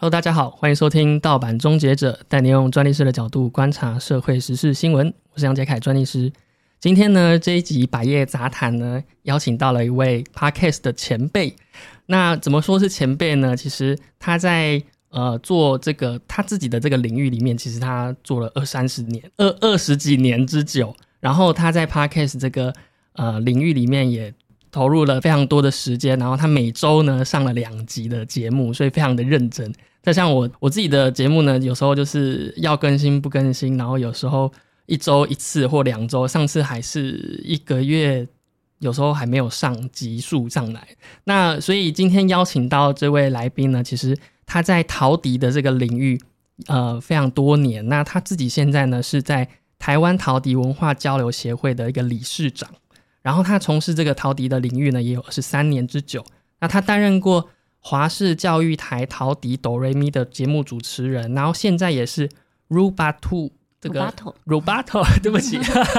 Hello，大家好，欢迎收听《盗版终结者》，带你用专利师的角度观察社会时事新闻。我是杨杰凯，专利师。今天呢，这一集百业杂谈呢，邀请到了一位 Podcast 的前辈。那怎么说是前辈呢？其实他在呃做这个他自己的这个领域里面，其实他做了二三十年、二二十几年之久。然后他在 Podcast 这个呃领域里面也投入了非常多的时间。然后他每周呢上了两集的节目，所以非常的认真。再像我我自己的节目呢，有时候就是要更新不更新，然后有时候一周一次或两周，上次还是一个月，有时候还没有上集数上来。那所以今天邀请到这位来宾呢，其实他在陶笛的这个领域呃非常多年。那他自己现在呢是在台湾陶笛文化交流协会的一个理事长，然后他从事这个陶笛的领域呢也有二十三年之久。那他担任过。华视教育台陶笛哆瑞咪的节目主持人，然后现在也是 Rubato 这个 Rubato，对不起，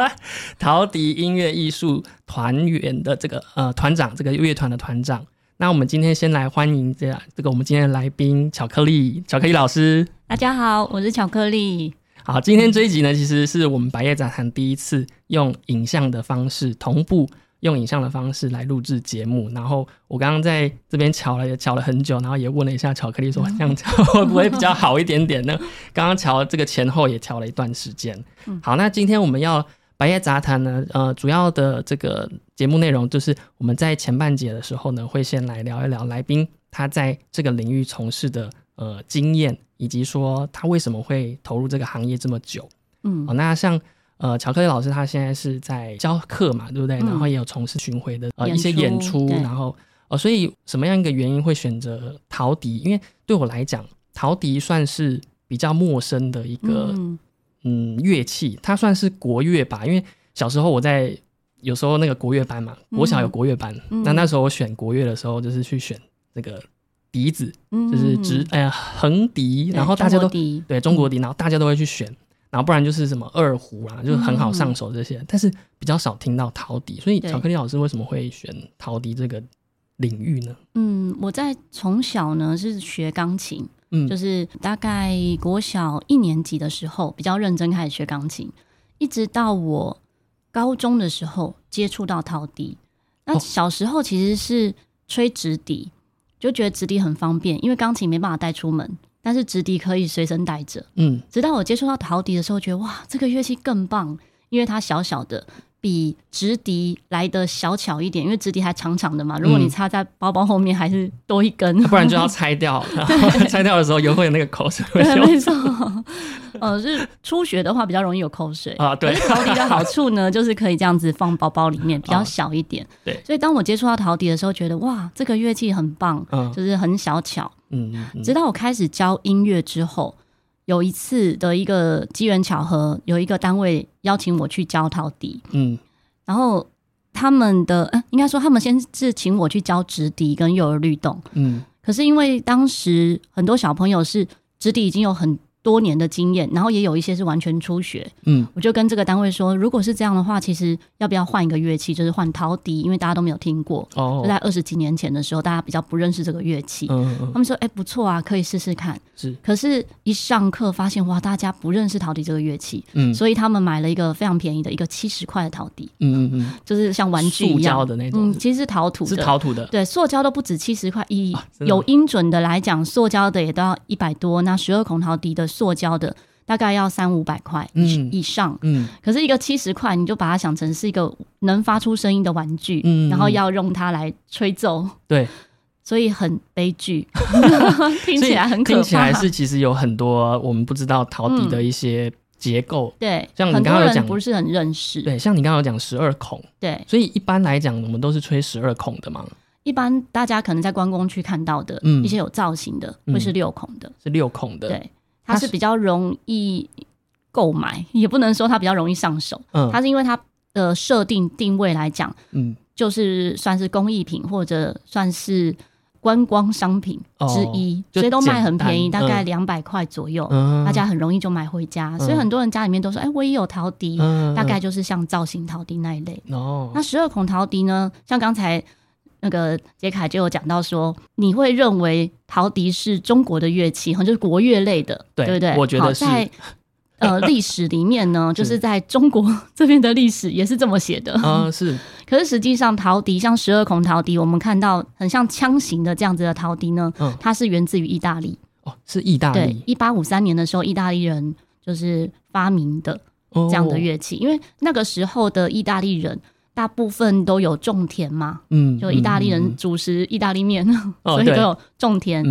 陶笛音乐艺术团员的这个呃团长，这个乐团的团长。那我们今天先来欢迎这样这个我们今天的来宾巧克力巧克力老师。大家好，我是巧克力。好，今天这一集呢，其实是我们白夜杂谈第一次用影像的方式同步。用影像的方式来录制节目，然后我刚刚在这边瞧了也瞧了很久，然后也问了一下巧克力说这样瞧会不会比较好一点点呢？刚刚瞧这个前后也瞧了一段时间。好，那今天我们要白夜杂谈呢，呃，主要的这个节目内容就是我们在前半节的时候呢，会先来聊一聊来宾他在这个领域从事的呃经验，以及说他为什么会投入这个行业这么久。嗯，好，那像。呃，巧克力老师他现在是在教课嘛，对不对？然后也有从事巡回的呃一些演出，然后呃，所以什么样一个原因会选择陶笛？因为对我来讲，陶笛算是比较陌生的一个嗯乐器，它算是国乐吧。因为小时候我在有时候那个国乐班嘛，国小有国乐班，那那时候我选国乐的时候，就是去选那个笛子，就是直哎呀横笛，然后大家都对中国笛，然后大家都会去选。然后不然就是什么二胡啦，就是很好上手这些，但是比较少听到陶笛。所以巧克力老师为什么会选陶笛这个领域呢？嗯，我在从小呢是学钢琴，嗯，就是大概国小一年级的时候比较认真开始学钢琴，一直到我高中的时候接触到陶笛。那小时候其实是吹直笛，就觉得直笛很方便，因为钢琴没办法带出门。但是直笛可以随身带着，嗯，直到我接触到陶笛的时候，觉得哇，这个乐器更棒，因为它小小的。比直笛来的小巧一点，因为直笛还长长的嘛。如果你插在包包后面，还是多一根，不然就要 拆掉。拆掉的时候又会有那个口水。没错，呃，是初学的话比较容易有口水啊。对，陶笛的好处呢，就是可以这样子放包包里面，比较小一点。对，所以当我接触到陶笛的时候，觉得哇，这个乐器很棒，就是很小巧。嗯嗯。直到我开始教音乐之后。有一次的一个机缘巧合，有一个单位邀请我去教陶笛，嗯，然后他们的，呃，应该说他们先是请我去教直笛跟幼儿律动，嗯，可是因为当时很多小朋友是直笛已经有很。多年的经验，然后也有一些是完全初学。嗯，我就跟这个单位说，如果是这样的话，其实要不要换一个乐器，就是换陶笛，因为大家都没有听过。哦，就在二十几年前的时候，大家比较不认识这个乐器。嗯嗯，他们说，哎，不错啊，可以试试看。是，可是，一上课发现，哇，大家不认识陶笛这个乐器。嗯，所以他们买了一个非常便宜的一个七十块的陶笛。嗯嗯嗯，就是像玩具一样的那种。嗯，其实是陶土，是陶土的。对，塑胶都不止七十块，以有音准的来讲，塑胶的也都要一百多。那十二孔陶笛的塑胶的。大概要三五百块以以上，嗯，可是一个七十块，你就把它想成是一个能发出声音的玩具，嗯，然后要用它来吹奏，对，所以很悲剧，听起来很可怕。听起来是其实有很多我们不知道陶笛的一些结构，对，像你刚刚有讲不是很认识，对，像你刚刚有讲十二孔，对，所以一般来讲我们都是吹十二孔的嘛。一般大家可能在关公区看到的一些有造型的，会是六孔的，是六孔的，对。它是比较容易购买，也不能说它比较容易上手。嗯，它是因为它的设定定位来讲，嗯，就是算是工艺品或者算是观光商品之一，所以都卖很便宜，大概两百块左右，大家很容易就买回家。所以很多人家里面都说：“哎，我也有陶笛，大概就是像造型陶笛那一类。”哦，那十二孔陶笛呢？像刚才那个杰凯就有讲到说，你会认为陶笛是中国的乐器，就是国乐类的，对不对？我觉得是。在呃 历史里面呢，就是在中国这边的历史也是这么写的啊，是。可是实际上，陶笛像十二孔陶笛，我们看到很像枪型的这样子的陶笛呢，它是源自于意大利。哦，是意大利。对，一八五三年的时候，意大利人就是发明的这样的乐器，因为那个时候的意大利人大部分都有种田嘛，嗯，就意大利人主食意大利面，所以都有种田。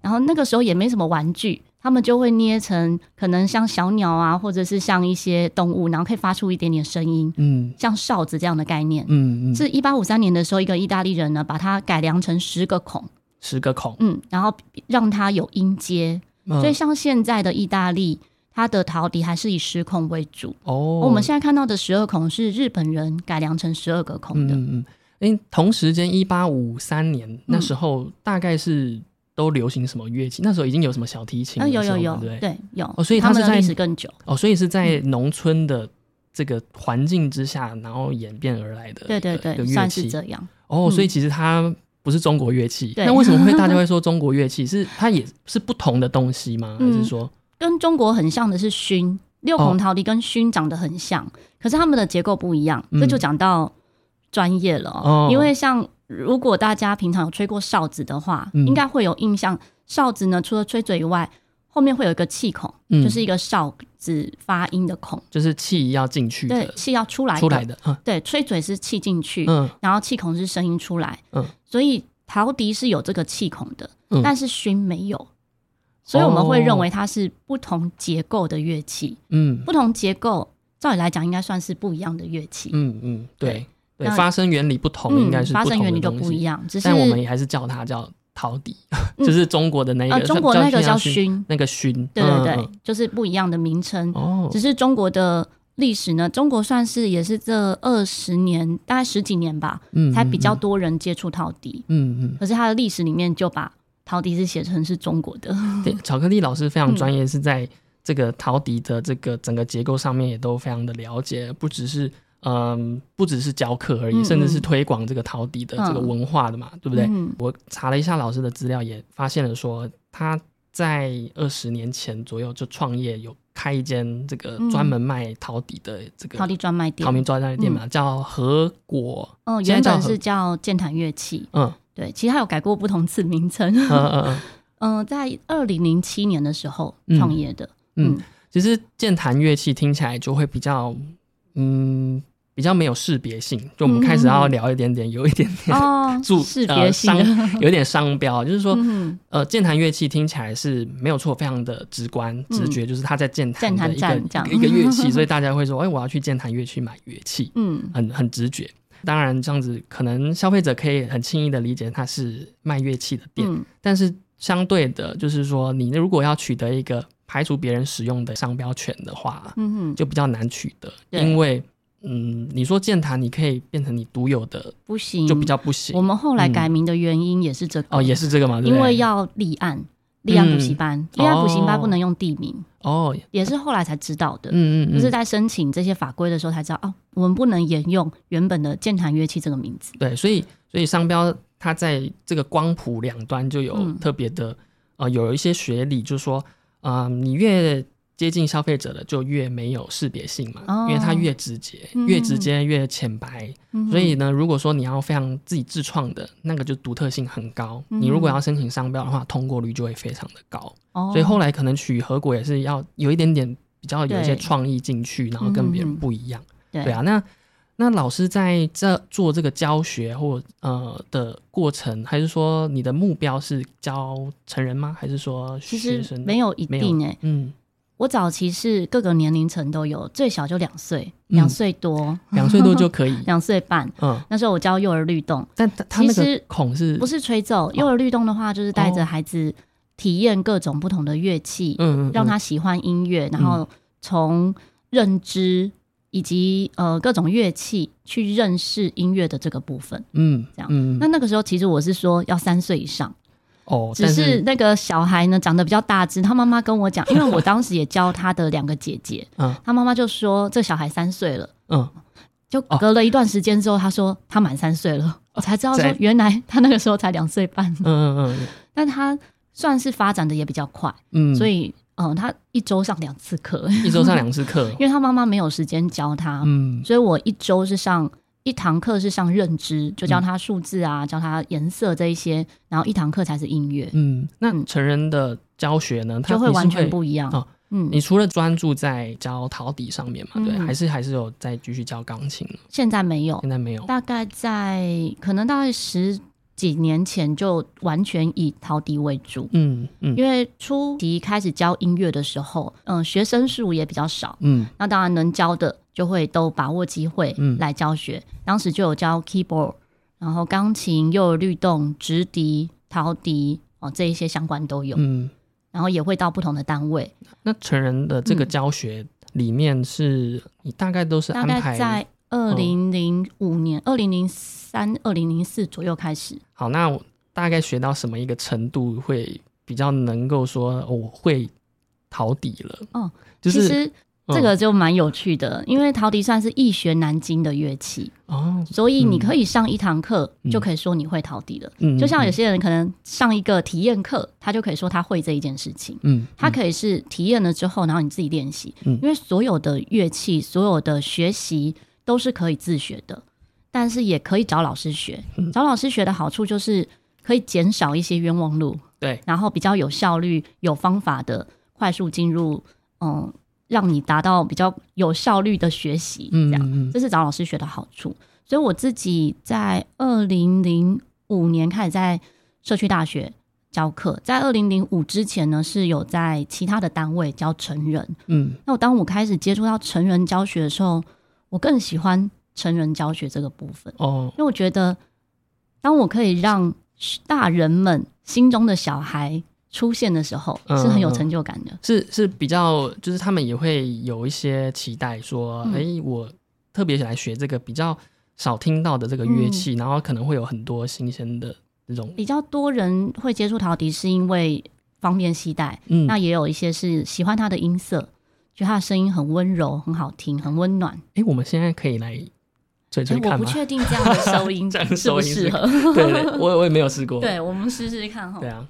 然后那个时候也没什么玩具，他们就会捏成可能像小鸟啊，或者是像一些动物，然后可以发出一点点声音，嗯，像哨子这样的概念。嗯嗯，是一八五三年的时候，一个意大利人呢，把它改良成十个孔。十个孔，嗯，然后让它有音阶，所以像现在的意大利，它的陶笛还是以十孔为主。哦，我们现在看到的十二孔是日本人改良成十二个孔的。嗯嗯，因为同时间一八五三年那时候大概是都流行什么乐器？那时候已经有什么小提琴？有有有，对对有。哦，所以他们在历史更久。哦，所以是在农村的这个环境之下，然后演变而来的。对对对，算是这样。哦，所以其实它。不是中国乐器，那为什么会大家会说中国乐器？是它也是不同的东西吗？还是说跟中国很像的是埙六孔陶笛跟埙长得很像，可是它们的结构不一样。这就讲到专业了哦。因为像如果大家平常有吹过哨子的话，应该会有印象。哨子呢，除了吹嘴以外，后面会有一个气孔，就是一个哨子发音的孔，就是气要进去，对，气要出来出来的。对，吹嘴是气进去，嗯，然后气孔是声音出来，嗯。所以陶笛是有这个气孔的，但是埙没有，所以我们会认为它是不同结构的乐器。嗯，不同结构，照理来讲应该算是不一样的乐器。嗯嗯，对对，发声原理不同，应该是发声原理就不一样。只是我们也还是叫它叫陶笛，就是中国的那个，中国那个叫埙，那个埙，对对对，就是不一样的名称。哦，只是中国的。历史呢？中国算是也是这二十年，大概十几年吧，才比较多人接触陶笛。嗯嗯。可是它的历史里面就把陶笛是写成是中国的。对，巧克力老师非常专业，是在这个陶笛的这个整个结构上面也都非常的了解，不只是嗯，不只是教课而已，甚至是推广这个陶笛的这个文化的嘛，对不对？我查了一下老师的资料，也发现了说他在二十年前左右就创业有。开一间这个专门卖陶笛的这个陶笛专卖店，陶笛专卖店嘛，叫和果。嗯，原本是叫健谈乐器。嗯，对，其实它有改过不同次名称。嗯嗯嗯。嗯，在二零零七年的时候创业的。嗯，其实健谈乐器听起来就会比较嗯。比较没有识别性，就我们开始要聊一点点，有一点点 注识别性，有点商标，就是说，呃，键盘乐器听起来是没有错，非常的直观直觉，就是它在键盘的一个一个乐器，所以大家会说，哎，我要去键盘乐器买乐器，嗯，很很直觉。当然，这样子可能消费者可以很轻易的理解它是卖乐器的店，但是相对的，就是说，你如果要取得一个排除别人使用的商标权的话，嗯哼就比较难取得，因为。嗯，你说健谈，你可以变成你独有的，不行，就比较不行。我们后来改名的原因也是这个，哦，也是这个吗？因为要立案，立安补习班，立安补习班不能用地名，哦，也是后来才知道的。嗯嗯，就是在申请这些法规的时候才知道，哦，我们不能沿用原本的健谈乐器这个名字。对，所以所以商标它在这个光谱两端就有特别的，呃，有一些学理，就是说，啊，你越。接近消费者的就越没有识别性嘛，因为它越直接，越直接越浅白。所以呢，如果说你要非常自己自创的那个，就独特性很高。你如果要申请商标的话，通过率就会非常的高。所以后来可能取合果也是要有一点点比较有一些创意进去，然后跟别人不一样。对啊，那那老师在这做这个教学或呃的过程，还是说你的目标是教成人吗？还是说学生？没有一定哎，嗯。我早期是各个年龄层都有，最小就两岁，两岁多，两岁多就可以，两岁半。嗯，那时候我教幼儿律动，但其实孔是不是吹奏？幼儿律动的话，就是带着孩子体验各种不同的乐器，嗯，让他喜欢音乐，然后从认知以及呃各种乐器去认识音乐的这个部分。嗯，这样。那那个时候其实我是说要三岁以上。哦，只是那个小孩呢长得比较大只，他妈妈跟我讲，因为我当时也教他的两个姐姐，嗯，他妈妈就说这小孩三岁了，嗯，就隔了一段时间之后，他说他满三岁了，我才知道说原来他那个时候才两岁半。嗯嗯嗯，但他算是发展的也比较快，嗯，所以嗯，他一周上两次课，一周上两次课，因为他妈妈没有时间教他，嗯，所以我一周是上一堂课是上认知，就教他数字啊，教他颜色这一些，然后一堂课才是音乐。嗯，那成人的教学呢，就会完全不一样。嗯，你除了专注在教陶笛上面嘛，对，还是还是有在继续教钢琴？现在没有，现在没有。大概在可能大概十几年前就完全以陶笛为主。嗯嗯，因为初级开始教音乐的时候，嗯，学生数也比较少。嗯，那当然能教的就会都把握机会来教学。当时就有教 keyboard，然后钢琴、又有律动、直笛、陶笛哦，这一些相关都有。嗯。然后也会到不同的单位。那成人的这个教学里面，是你大概都是安排在二零零五年、二零零三、二零零四左右开始。好，那大概学到什么一个程度会比较能够说我会陶笛了？哦，其实。这个就蛮有趣的，因为陶笛算是易学难精的乐器哦，所以你可以上一堂课就可以说你会陶笛了。嗯，就像有些人可能上一个体验课，他就可以说他会这一件事情。嗯，他可以是体验了之后，然后你自己练习。嗯，因为所有的乐器，所有的学习都是可以自学的，但是也可以找老师学。找老师学的好处就是可以减少一些冤枉路。对，然后比较有效率、有方法的快速进入嗯。让你达到比较有效率的学习，这样这是找老师学的好处。所以我自己在二零零五年开始在社区大学教课，在二零零五之前呢是有在其他的单位教成人。嗯，那我当我开始接触到成人教学的时候，我更喜欢成人教学这个部分哦，因为我觉得当我可以让大人们心中的小孩。出现的时候是很有成就感的，是是比较，就是他们也会有一些期待，说，哎，我特别想来学这个比较少听到的这个乐器，然后可能会有很多新鲜的这种。比较多人会接触陶笛，是因为方便携带，嗯，那也有一些是喜欢它的音色，觉得它的声音很温柔、很好听、很温暖。哎，我们现在可以来吹吹看吗？我不确定这样的收音 这样适不适合。对，我我也没有试过。对，我们试试看哈。对啊。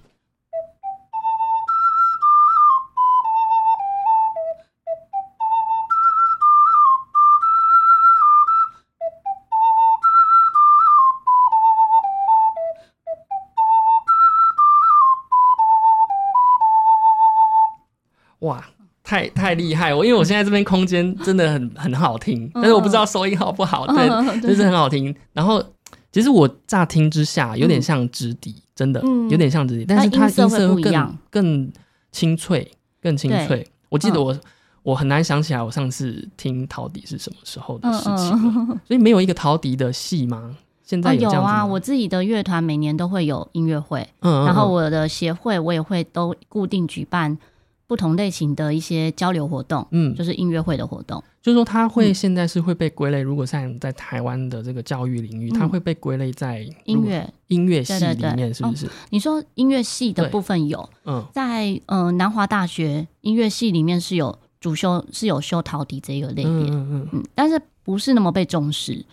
太太厉害！我因为我现在这边空间真的很 很好听，但是我不知道收音好不好，对，就是很好听。然后其实我乍听之下有点像直笛，真的有点像直笛，但是它音色更更清脆，更清脆。我记得我我很难想起来我上次听陶笛是什么时候的事情，所以没有一个陶笛的戏吗？现在有啊，我自己的乐团每年都会有音乐会，然后我的协会我也会都固定举办。不同类型的一些交流活动，嗯，就是音乐会的活动，就是说它会现在是会被归类。如果像在台湾的这个教育领域，它会被归类在音乐。音乐系里面，是不是？你说音乐系的部分有，嗯，在呃南华大学音乐系里面是有主修是有修陶笛这个类别，嗯嗯嗯，但是不是那么被重视，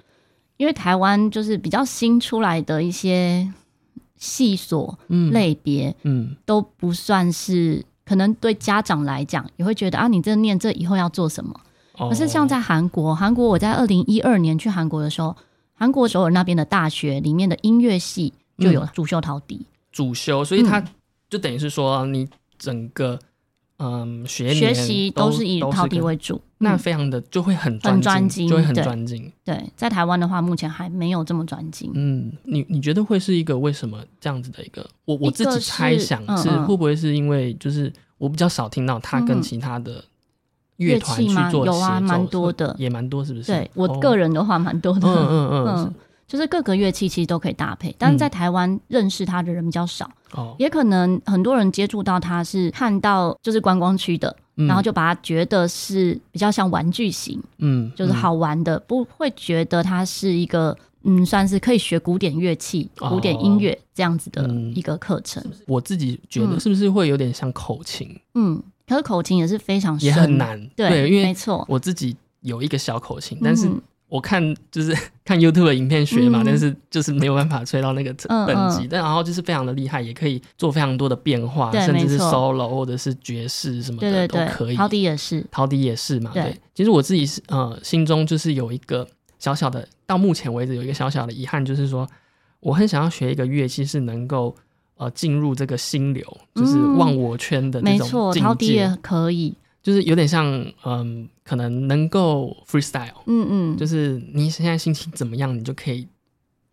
因为台湾就是比较新出来的一些系所类别，嗯，都不算是。可能对家长来讲也会觉得啊，你这念这以后要做什么？可是像在韩国，韩国我在二零一二年去韩国的时候，韩国首尔那边的大学里面的音乐系就有主修陶笛，主修，所以他就等于是说你整个。嗯，学学习都是以陶笛为主，那非常的就会很很专精，就会很专精。对，在台湾的话，目前还没有这么专精。嗯，你你觉得会是一个为什么这样子的一个？我我自己猜想是会不会是因为就是我比较少听到他跟其他的乐团去做有啊，蛮多的，也蛮多，是不是？对我个人的话，蛮多的。嗯嗯嗯。就是各个乐器其实都可以搭配，但是在台湾认识它的人比较少，哦，也可能很多人接触到它是看到就是观光区的，然后就把它觉得是比较像玩具型，嗯，就是好玩的，不会觉得它是一个嗯，算是可以学古典乐器、古典音乐这样子的一个课程。我自己觉得是不是会有点像口琴？嗯，可是口琴也是非常也很难，对，因为没错，我自己有一个小口琴，但是。我看就是 看 YouTube 的影片学嘛，但是就是没有办法吹到那个等级。但然后就是非常的厉害，也可以做非常多的变化，甚至是 solo 或者是爵士什么的都可以。陶笛也是，陶笛也是嘛。对，其实我自己是呃心中就是有一个小小的，到目前为止有一个小小的遗憾，就是说我很想要学一个乐器，是能够呃进入这个心流，就是忘我圈的那种。没错，陶笛也可以。就是有点像，嗯，可能能够 freestyle，嗯嗯，就是你现在心情怎么样，你就可以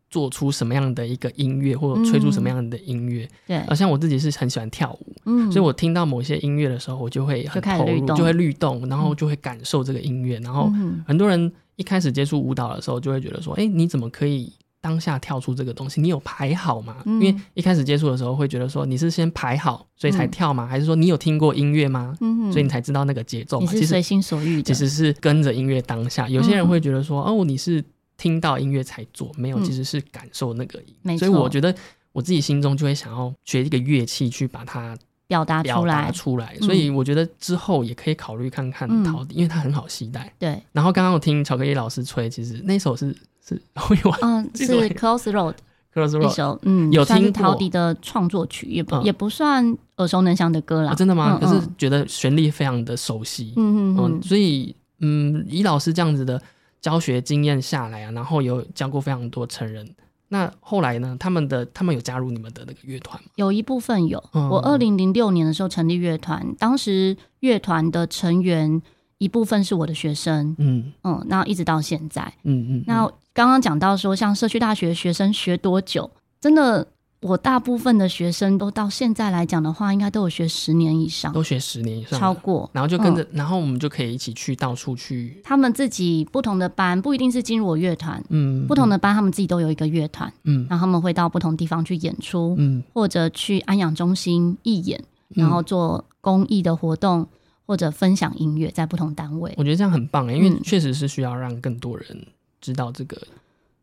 做出什么样的一个音乐，或者吹出什么样的音乐。对，而像我自己是很喜欢跳舞，嗯，所以我听到某些音乐的时候，我就会很投入，就会律动，然后就会感受这个音乐。然后很多人一开始接触舞蹈的时候，就会觉得说，哎，你怎么可以？当下跳出这个东西，你有排好吗？因为一开始接触的时候会觉得说你是先排好所以才跳吗？还是说你有听过音乐吗？所以你才知道那个节奏？嘛？其实随心所欲的，其实是跟着音乐当下。有些人会觉得说哦，你是听到音乐才做，没有，其实是感受那个。所以我觉得我自己心中就会想要学一个乐器去把它表达出来。出来，所以我觉得之后也可以考虑看看陶笛，因为它很好携带。对。然后刚刚我听巧克力老师吹，其实那首是。是会玩，嗯，是 Close Road，Close Road 一首，嗯，有听陶笛的创作曲，也不也不算耳熟能详的歌啦。真的吗？可是觉得旋律非常的熟悉，嗯嗯嗯，所以嗯，以老师这样子的教学经验下来啊，然后有教过非常多成人，那后来呢，他们的他们有加入你们的那个乐团吗？有一部分有，我二零零六年的时候成立乐团，当时乐团的成员。一部分是我的学生，嗯嗯，那一直到现在，嗯嗯，那刚刚讲到说，像社区大学学生学多久？真的，我大部分的学生都到现在来讲的话，应该都有学十年以上，都学十年以上，超过，然后就跟着，然后我们就可以一起去到处去。他们自己不同的班，不一定是进入我乐团，嗯，不同的班，他们自己都有一个乐团，嗯，然后他们会到不同地方去演出，嗯，或者去安养中心义演，然后做公益的活动。或者分享音乐在不同单位，我觉得这样很棒哎，因为确实是需要让更多人知道这个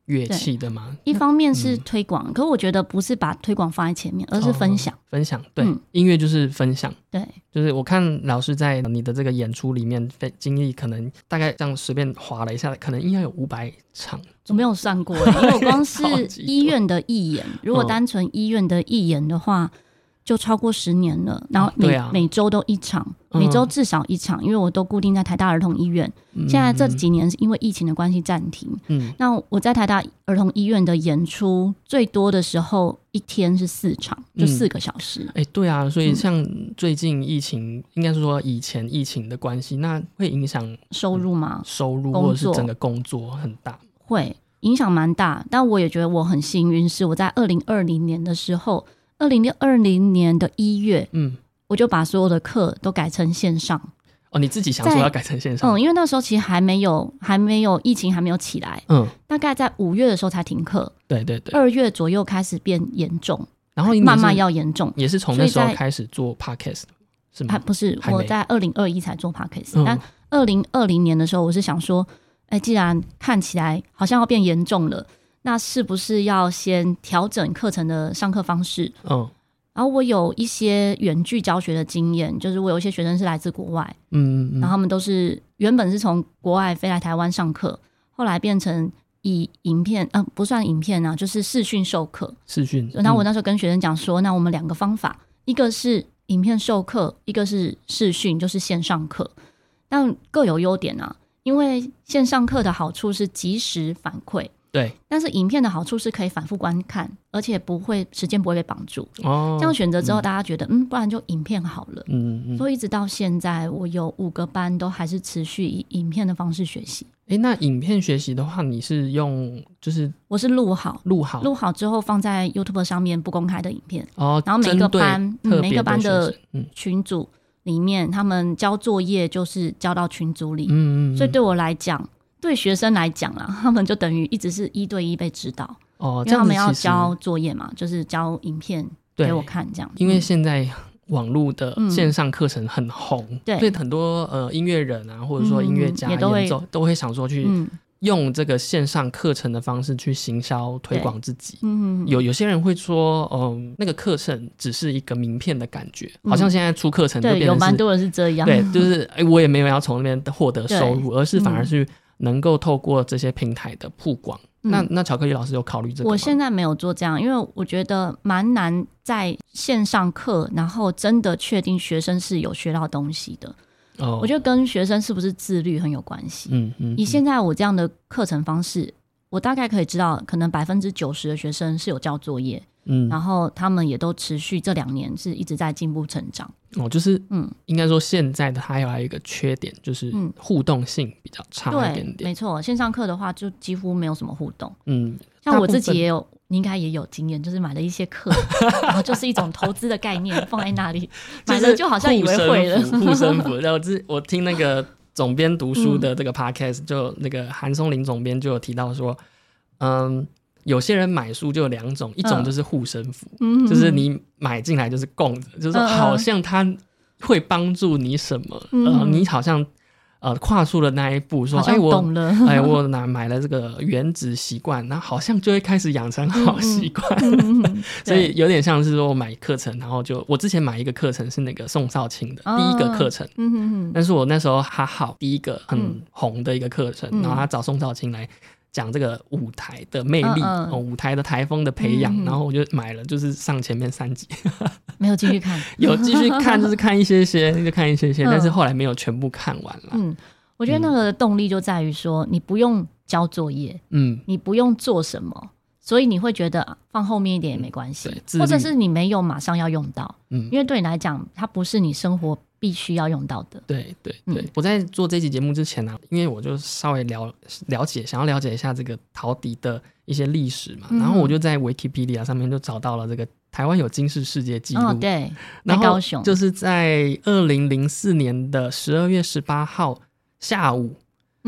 乐器的嘛。一方面是推广，可我觉得不是把推广放在前面，而是分享。分享对，音乐就是分享。对，就是我看老师在你的这个演出里面经历，可能大概这样随便划了一下，可能应该有五百场。我没有算过，因为我光是医院的义演，如果单纯医院的义演的话。就超过十年了，然后每每周都一场，每周至少一场，因为我都固定在台大儿童医院。现在这几年是因为疫情的关系暂停。嗯，那我在台大儿童医院的演出最多的时候，一天是四场，就四个小时。哎，对啊，所以像最近疫情，应该是说以前疫情的关系，那会影响收入吗？收入或者是整个工作很大，会影响蛮大。但我也觉得我很幸运，是我在二零二零年的时候。二零六二零年的一月，嗯，我就把所有的课都改成线上。哦，你自己想说要改成线上？嗯，因为那时候其实还没有，还没有疫情还没有起来。嗯，大概在五月的时候才停课。对对对。二月左右开始变严重，然后慢慢要严重，也是从那时候开始做 podcast，是吗？不是，我在二零二一才做 podcast，但二零二零年的时候，我是想说，哎，既然看起来好像要变严重了。那是不是要先调整课程的上课方式？嗯，然后我有一些远距教学的经验，就是我有一些学生是来自国外，嗯嗯，然后他们都是原本是从国外飞来台湾上课，后来变成以影片，呃，不算影片啊，就是视讯授课。视讯。然后我那时候跟学生讲说，那我们两个方法，一个是影片授课，一个是视讯，就是线上课，但各有优点啊。因为线上课的好处是及时反馈。对，但是影片的好处是可以反复观看，而且不会时间不会被绑住。哦，这样选择之后，大家觉得嗯，不然就影片好了。嗯嗯。所以一直到现在，我有五个班都还是持续以影片的方式学习。哎，那影片学习的话，你是用就是我是录好，录好，录好之后放在 YouTube 上面不公开的影片。哦，然后每个班每个班的群组里面，他们交作业就是交到群组里。嗯嗯。所以对我来讲。对学生来讲啊，他们就等于一直是一对一被指导哦，因为他们要交作业嘛，就是交影片给我看这样。因为现在网络的线上课程很红，对，所以很多呃音乐人啊，或者说音乐家演奏都会想说去用这个线上课程的方式去行销推广自己。嗯，有有些人会说，嗯，那个课程只是一个名片的感觉，好像现在出课程对，有蛮多人是这样，对，就是哎，我也没有要从那边获得收入，而是反而是。能够透过这些平台的曝光。那那巧克力老师有考虑这个？我现在没有做这样，因为我觉得蛮难在线上课，然后真的确定学生是有学到东西的。哦，我觉得跟学生是不是自律很有关系。嗯嗯，以现在我这样的课程方式，我大概可以知道，可能百分之九十的学生是有交作业。嗯，然后他们也都持续这两年是一直在进步成长。哦，就是嗯，应该说现在的还有一个缺点就是互动性比较差一点点。没错，线上课的话就几乎没有什么互动。嗯，像我自己也有，你应该也有经验，就是买了一些课，然后就是一种投资的概念放在那里，买了就好像以为会了。护身符。然后之我听那个总编读书的这个 podcast，就那个韩松林总编就有提到说，嗯。有些人买书就有两种，一种就是护身符，就是你买进来就是供着，就是好像它会帮助你什么，呃，你好像呃跨出了那一步，说哎我哎我哪买了这个原子习惯，那好像就会开始养成好习惯，所以有点像是说我买课程，然后就我之前买一个课程是那个宋少卿的第一个课程，但是我那时候还好第一个很红的一个课程，然后他找宋少卿来。讲这个舞台的魅力哦，舞台的台风的培养，然后我就买了，就是上前面三集，没有继续看，有继续看，就是看一些些，就看一些些，但是后来没有全部看完了。嗯，我觉得那个动力就在于说，你不用交作业，嗯，你不用做什么，所以你会觉得放后面一点也没关系，或者是你没有马上要用到，嗯，因为对你来讲，它不是你生活。必须要用到的。对对对，我在做这期节目之前呢，因为我就稍微了了解，想要了解一下这个陶笛的一些历史嘛，然后我就在 Wikipedia 上面就找到了这个台湾有金氏世界纪录。哦，对，在高雄，就是在二零零四年的十二月十八号下午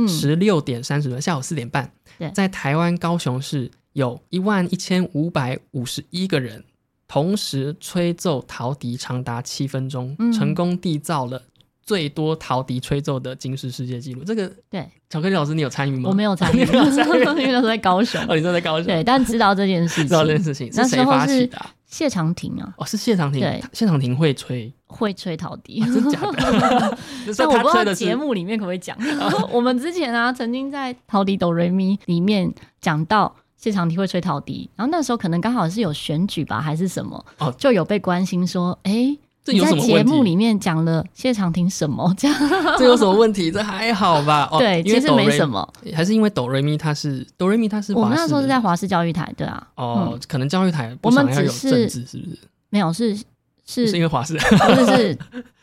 十六点三十分，下午四点半，在台湾高雄市有一万一千五百五十一个人。同时吹奏陶笛长达七分钟，成功缔造了最多陶笛吹奏的金氏世界纪录。这个对巧克力老师，你有参与吗？我没有参与，因为那时候在高雄。哦，你在高雄。对，但知道这件事情，知道这件事情是谁发起的？谢长廷啊。哦，是谢长廷。对，谢长廷会吹，会吹陶笛，真假的？但我不知道节目里面可不可以讲。我们之前啊，曾经在陶笛哆瑞咪里面讲到。谢长廷会吹陶笛，然后那时候可能刚好是有选举吧，还是什么，就有被关心说，哎，你在节目里面讲了谢长廷什么？这样 这有什么问题？这还好吧？对，其实没什么，还是因为哆瑞咪他是哆瑞咪他是我们那时候是在华视教育台，对啊，哦，可能教育台我们只是是不是？没有是。是是因为华视，不是是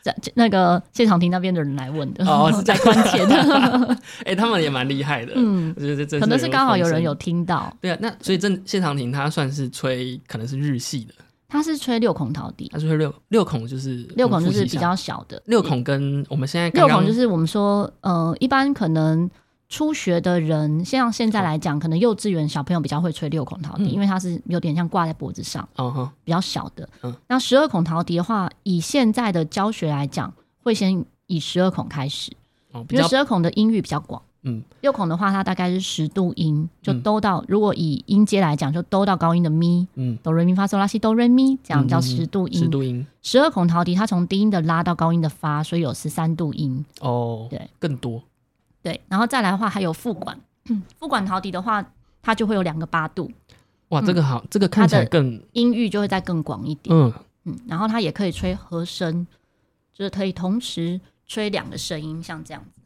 在那个现场听那边的人来问的哦，是在关切的。哎，他们也蛮厉害的，嗯，我觉得可能是刚好有人有听到。对啊，那所以正现场听他算是吹，可能是日系的。他是吹六孔陶笛，他是吹六六孔，就是六孔就是比较小的。六孔跟我们现在六孔就是我们说，呃，一般可能。初学的人，像现在来讲，可能幼稚园小朋友比较会吹六孔陶笛，因为它是有点像挂在脖子上，比较小的。那十二孔陶笛的话，以现在的教学来讲，会先以十二孔开始，因为十二孔的音域比较广。嗯，六孔的话，它大概是十度音，就兜到。如果以音阶来讲，就兜到高音的咪，嗯，哆瑞咪发嗦拉西哆瑞咪，这样叫十度音。十度音。十二孔陶笛，它从低音的拉到高音的发，所以有十三度音。哦，对，更多。对，然后再来的话，还有副管，副管陶笛的话，它就会有两个八度。哇，这个好，这个看起来更音域就会再更广一点。嗯嗯，然后它也可以吹和声，就是可以同时吹两个声音，像这样子。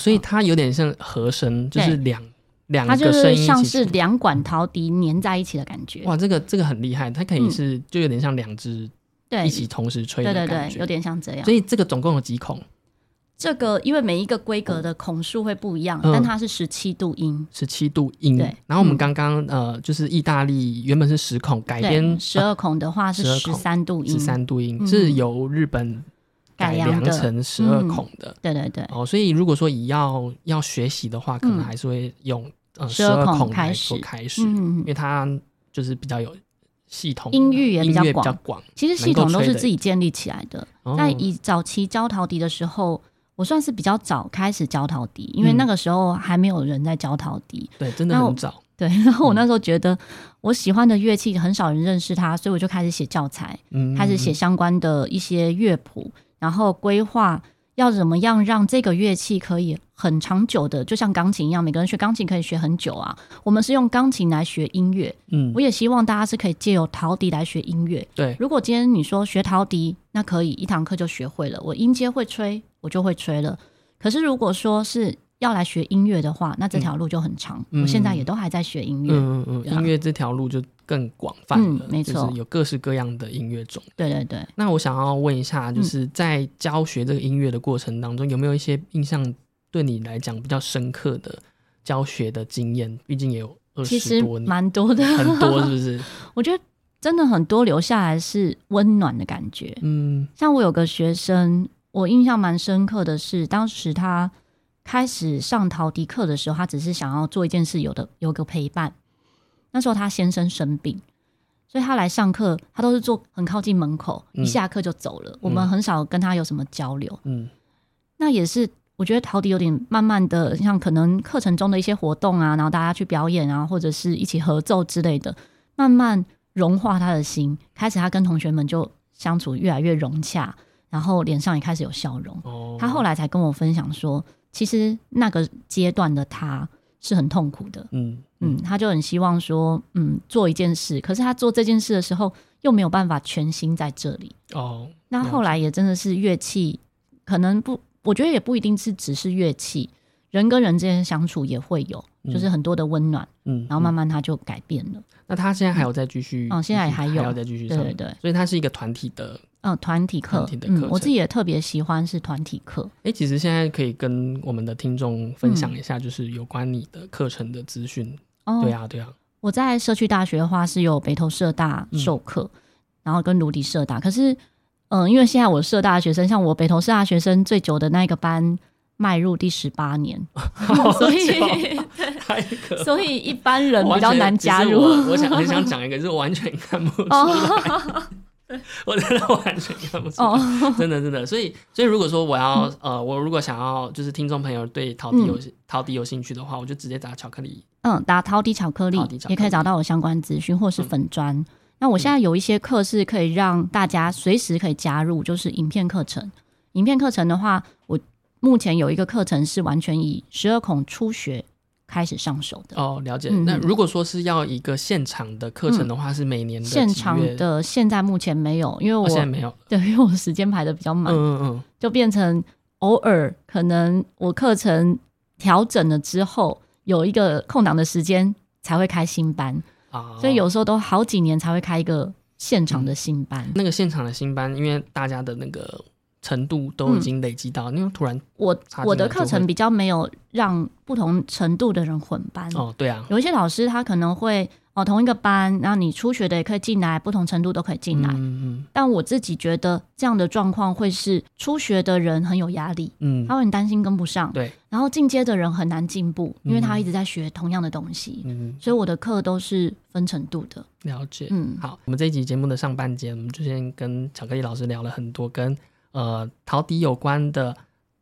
所以它有点像和声，就是两两个声音像是两管陶笛粘在一起的感觉。哇，这个这个很厉害，它可以是就有点像两只对一起同时吹的感觉，对对对，有点像这样。所以这个总共有几孔？这个因为每一个规格的孔数会不一样，但它是十七度音，十七度音。对。然后我们刚刚呃，就是意大利原本是十孔，改编十二孔的话是十三度音，十三度音是由日本。改良成十二孔的，对对对。哦，所以如果说以要要学习的话，可能还是会用呃十二孔开始开始，因为它就是比较有系统，音域也比较广。其实系统都是自己建立起来的。在以早期教陶笛的时候，我算是比较早开始教陶笛，因为那个时候还没有人在教陶笛。对，真的很早。对，然后我那时候觉得我喜欢的乐器很少人认识它，所以我就开始写教材，开始写相关的一些乐谱，然后规划。要怎么样让这个乐器可以很长久的，就像钢琴一样，每个人学钢琴可以学很久啊。我们是用钢琴来学音乐，嗯，我也希望大家是可以借由陶笛来学音乐。对，如果今天你说学陶笛，那可以一堂课就学会了，我音阶会吹，我就会吹了。可是如果说是要来学音乐的话，那这条路就很长。我现在也都还在学音乐，嗯嗯，音乐这条路就更广泛了，没错，有各式各样的音乐种。对对对。那我想要问一下，就是在教学这个音乐的过程当中，有没有一些印象对你来讲比较深刻的教学的经验？毕竟也有二十多年，蛮多的，很多是不是？我觉得真的很多留下来是温暖的感觉。嗯，像我有个学生，我印象蛮深刻的是，当时他。开始上陶笛课的时候，他只是想要做一件事，有的有个陪伴。那时候他先生生病，所以他来上课，他都是坐很靠近门口，一下课就走了。我们很少跟他有什么交流。嗯，那也是我觉得陶笛有点慢慢的，像可能课程中的一些活动啊，然后大家去表演啊，或者是一起合奏之类的，慢慢融化他的心。开始他跟同学们就相处越来越融洽，然后脸上也开始有笑容。哦，他后来才跟我分享说。其实那个阶段的他是很痛苦的，嗯嗯，他就很希望说，嗯，做一件事，可是他做这件事的时候又没有办法全心在这里。哦。那后来也真的是乐器，可能不，我觉得也不一定是只是乐器，人跟人之间相处也会有，就是很多的温暖，嗯，然后慢慢他就改变了。那他现在还有在继续，嗯，现在还有。要再继续对，对对，所以他是一个团体的。嗯，团体课，嗯，我自己也特别喜欢是团体课。哎，其实现在可以跟我们的听众分享一下，就是有关你的课程的资讯。哦，对啊，对啊。我在社区大学的话是有北投社大授课，然后跟卢迪社大。可是，嗯，因为现在我社大学生，像我北投社大学生最久的那个班迈入第十八年，所以 所以一般人比较难加入。我想很想讲一个，是完全看不出来。我真的完全看不出来，真的真的，所以所以如果说我要呃，我如果想要就是听众朋友对陶笛有陶笛有兴趣的话，我就直接打巧克力，嗯，打陶笛巧克力也可以找到我相关资讯或是粉砖。那我现在有一些课是可以让大家随时可以加入，就是影片课程。影片课程的话，我目前有一个课程是完全以十二孔初学。开始上手的。哦，了解。那如果说是要一个现场的课程的话，是每年的现场的，现在目前没有，因为我现在没有，对，因为我时间排的比较满，嗯嗯嗯，就变成偶尔可能我课程调整了之后，有一个空档的时间才会开新班。啊，所以有时候都好几年才会开一个现场的新班。那个现场的新班，因为大家的那个。程度都已经累积到，因为突然我我的课程比较没有让不同程度的人混班。哦，对啊，有一些老师他可能会哦同一个班，然后你初学的也可以进来，不同程度都可以进来，嗯嗯，但我自己觉得这样的状况会是初学的人很有压力，嗯，他会很担心跟不上，对，然后进阶的人很难进步，因为他一直在学同样的东西，嗯，所以我的课都是分程度的，了解，嗯，好，我们这一集节目的上半节，我们就先跟巧克力老师聊了很多跟。呃，陶笛有关的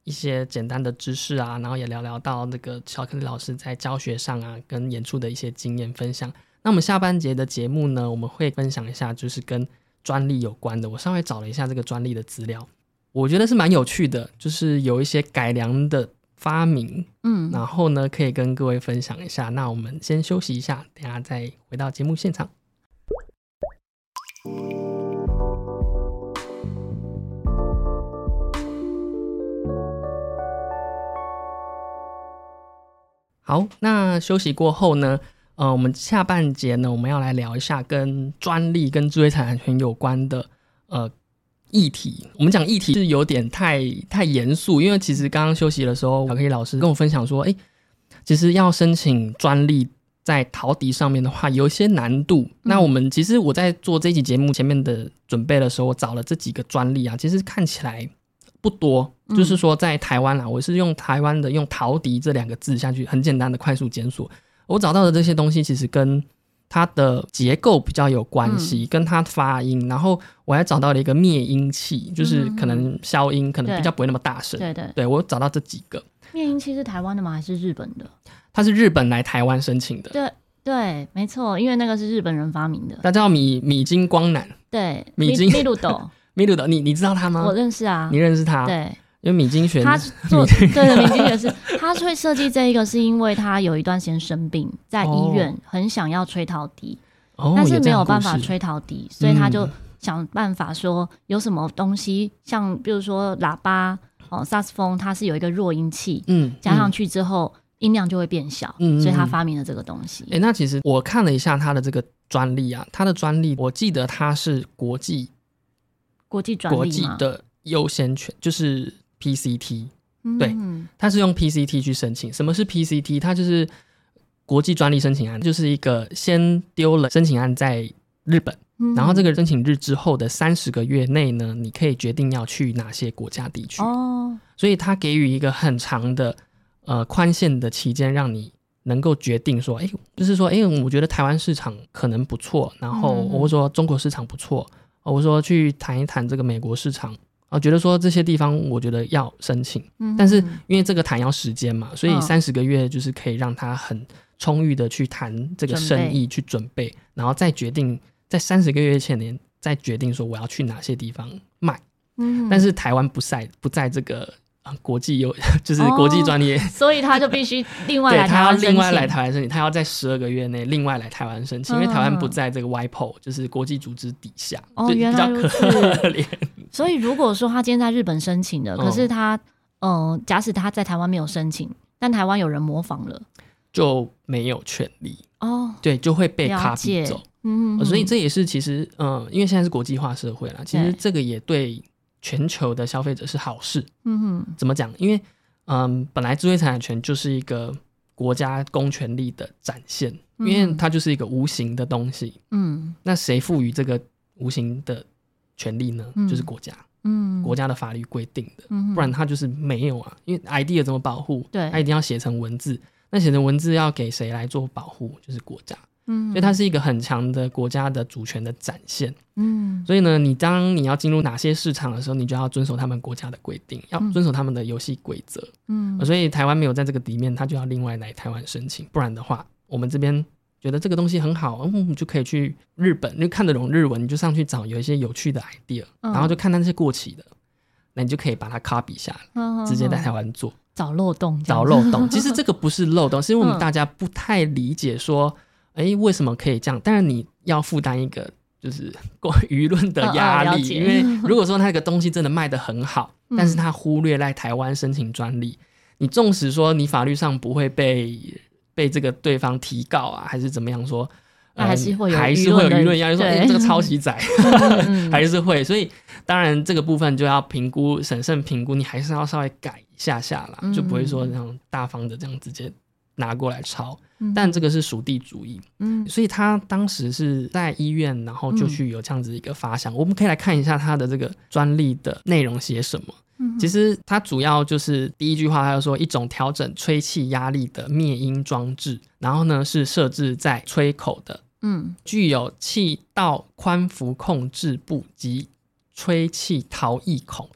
一些简单的知识啊，然后也聊聊到那个巧克力老师在教学上啊，跟演出的一些经验分享。那我们下半节的节目呢，我们会分享一下就是跟专利有关的。我稍微找了一下这个专利的资料，我觉得是蛮有趣的，就是有一些改良的发明，嗯，然后呢可以跟各位分享一下。那我们先休息一下，等下再回到节目现场。好，那休息过后呢？呃，我们下半节呢，我们要来聊一下跟专利、跟知识产权有关的呃议题。我们讲议题是有点太太严肃，因为其实刚刚休息的时候，小克力老师跟我分享说，哎，其实要申请专利在陶笛上面的话，有一些难度。那我们其实我在做这期节目前面的准备的时候，我找了这几个专利啊，其实看起来。不多，就是说在台湾啦，我是用台湾的用陶笛这两个字下去，很简单的快速检索，我找到的这些东西其实跟它的结构比较有关系，跟它发音。然后我还找到了一个灭音器，就是可能消音，可能比较不会那么大声。对对，对我找到这几个。灭音器是台湾的吗？还是日本的？它是日本来台湾申请的。对对，没错，因为那个是日本人发明的。他叫米米津光南。对，米津米鲁斗。米鲁的，你你知道他吗？我认识啊。你认识他？对。因为米津玄，他做对的，米津玄是他会设计这一个，是因为他有一段时间生病，在医院很想要吹陶笛，但是没有办法吹陶笛，所以他就想办法说有什么东西，像比如说喇叭哦，萨斯风，它是有一个弱音器，嗯，加上去之后音量就会变小，嗯，所以他发明了这个东西。哎，那其实我看了一下他的这个专利啊，他的专利我记得他是国际国际专利的优先权，就是。PCT，对，它是用 PCT 去申请。什么是 PCT？它就是国际专利申请案，就是一个先丢了申请案在日本，然后这个申请日之后的三十个月内呢，你可以决定要去哪些国家地区。哦，所以它给予一个很长的呃宽限的期间，让你能够决定说，哎，就是说，哎，我觉得台湾市场可能不错，然后我会说中国市场不错，我说去谈一谈这个美国市场。啊，觉得说这些地方，我觉得要申请，但是因为这个谈要时间嘛，所以三十个月就是可以让他很充裕的去谈这个生意，去准备，然后再决定在三十个月前年再决定说我要去哪些地方卖。嗯，但是台湾不在不在这个。国际有 就是国际专利，所以他就必须 另外来台湾另外来台湾申请，他要在十二个月内另外来台湾申请，因为台湾不在这个 WIPO 就是国际组织底下，哦，原来如此。所以如果说他今天在日本申请的，可是他嗯，假使他在台湾没有申请，但台湾有人模仿了，就没有权利。哦，对，就会被卡比走。嗯，所以这也是其实嗯，因为现在是国际化社会了，其实这个也对。全球的消费者是好事，嗯哼，怎么讲？因为，嗯，本来智慧财产权就是一个国家公权力的展现，因为它就是一个无形的东西，嗯，那谁赋予这个无形的权利呢？就是国家，嗯，国家的法律规定的，不然它就是没有啊。因为 idea 怎么保护？对，它一定要写成文字，那写成文字要给谁来做保护？就是国家。嗯，所以它是一个很强的国家的主权的展现。嗯，所以呢，你当你要进入哪些市场的时候，你就要遵守他们国家的规定，要遵守他们的游戏规则。嗯，所以台湾没有在这个底面，他就要另外来台湾申请，不然的话，我们这边觉得这个东西很好，嗯，就可以去日本，就看得懂日文，你就上去找有一些有趣的 idea，然后就看那些过期的，那你就可以把它 copy 下来，直接在台湾做，找漏洞，找漏洞。其实这个不是漏洞，是因为我们大家不太理解说。哎，为什么可以这样？但是你要负担一个就是 舆论的压力，因为 如果说那个东西真的卖的很好，但是他忽略在台湾申请专利，你纵使说你法律上不会被被这个对方提告啊，还是怎么样说，还是会有还是会有舆论压力，说哎这个抄袭仔还是会，所以当然这个部分就要评估审慎评估，你还是要稍微改一下下啦，就不会说那种大方的这样直接拿过来抄。但这个是属地主义，嗯，所以他当时是在医院，然后就去有这样子一个发想。我们可以来看一下他的这个专利的内容写什么。其实它主要就是第一句话，他就说一种调整吹气压力的灭音装置，然后呢是设置在吹口的，嗯，具有气道宽幅控制部及吹气逃逸孔。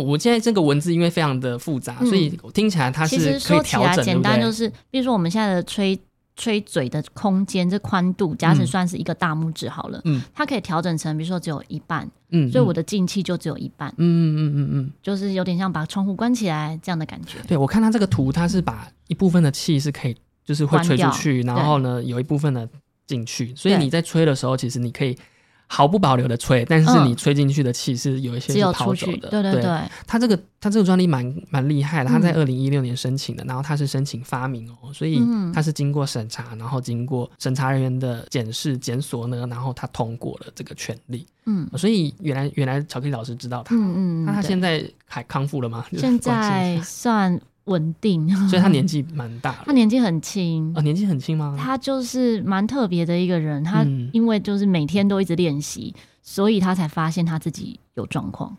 我现在这个文字因为非常的复杂，所以听起来它是可以调整，简单就是，比如说我们现在的吹吹嘴的空间，这宽度，假使算是一个大拇指好了，嗯，它可以调整成，比如说只有一半，嗯，所以我的进气就只有一半，嗯嗯嗯嗯嗯，就是有点像把窗户关起来这样的感觉。对，我看它这个图，它是把一部分的气是可以，就是会吹出去，然后呢有一部分的进去，所以你在吹的时候，其实你可以。毫不保留的吹，但是你吹进去的气是有一些是跑走的。对对对，他这个他这个专利蛮蛮厉害的，他在二零一六年申请的，然后他是申请发明哦，所以他是经过审查，然后经过审查人员的检视检索呢，然后他通过了这个权利。嗯，所以原来原来巧克力老师知道他，嗯嗯，那他现在还康复了吗？现在 算。稳定，所以他年纪蛮大。他年纪很轻啊，年纪很轻吗？他就是蛮特别的一个人。他因为就是每天都一直练习，所以他才发现他自己有状况。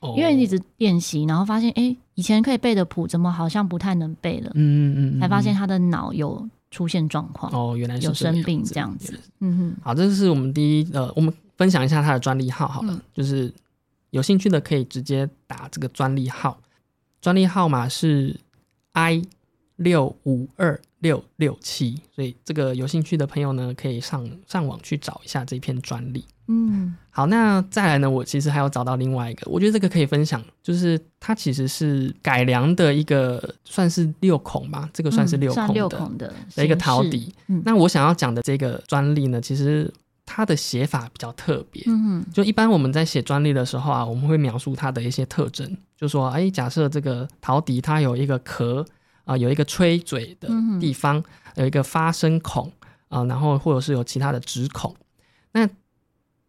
哦，因为一直练习，然后发现，哎，以前可以背的谱，怎么好像不太能背了？嗯嗯嗯，才发现他的脑有出现状况哦，原来是有生病这样子。嗯哼，好，这是我们第一呃，我们分享一下他的专利号好了，就是有兴趣的可以直接打这个专利号，专利号码是 I 六五二六六七，所以这个有兴趣的朋友呢，可以上上网去找一下这篇专利。嗯，好，那再来呢？我其实还要找到另外一个，我觉得这个可以分享，就是它其实是改良的一个，算是六孔吧，这个算是六孔的的一个陶笛。那我想要讲的这个专利呢，其实它的写法比较特别。嗯，就一般我们在写专利的时候啊，我们会描述它的一些特征，就说，哎，假设这个陶笛它有一个壳啊，有一个吹嘴的地方，有一个发声孔啊，然后或者是有其他的指孔，那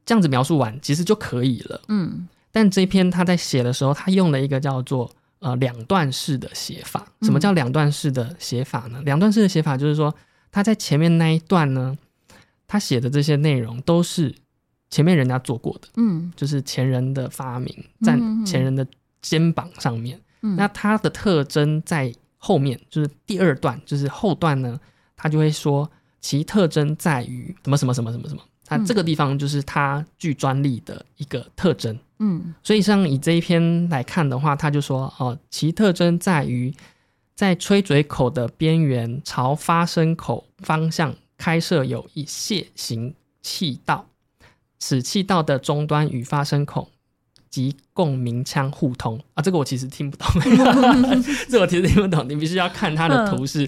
这样子描述完其实就可以了。嗯，但这篇他在写的时候，他用了一个叫做呃两段式的写法。什么叫两段式的写法呢？两段式的写法就是说，他在前面那一段呢，他写的这些内容都是前面人家做过的。嗯，就是前人的发明，在前人的肩膀上面。那它的特征在后面，就是第二段，就是后段呢，他就会说其特征在于什么什么什么什么什么。那这个地方就是它具专利的一个特征，嗯，所以像以这一篇来看的话，他就说，哦，其特征在于在吹嘴口的边缘朝发声口方向开设有一楔形气道，此气道的终端与发声孔及共鸣腔互通。啊，这个我其实听不懂，这我其实听不懂，你必须要看它的图示，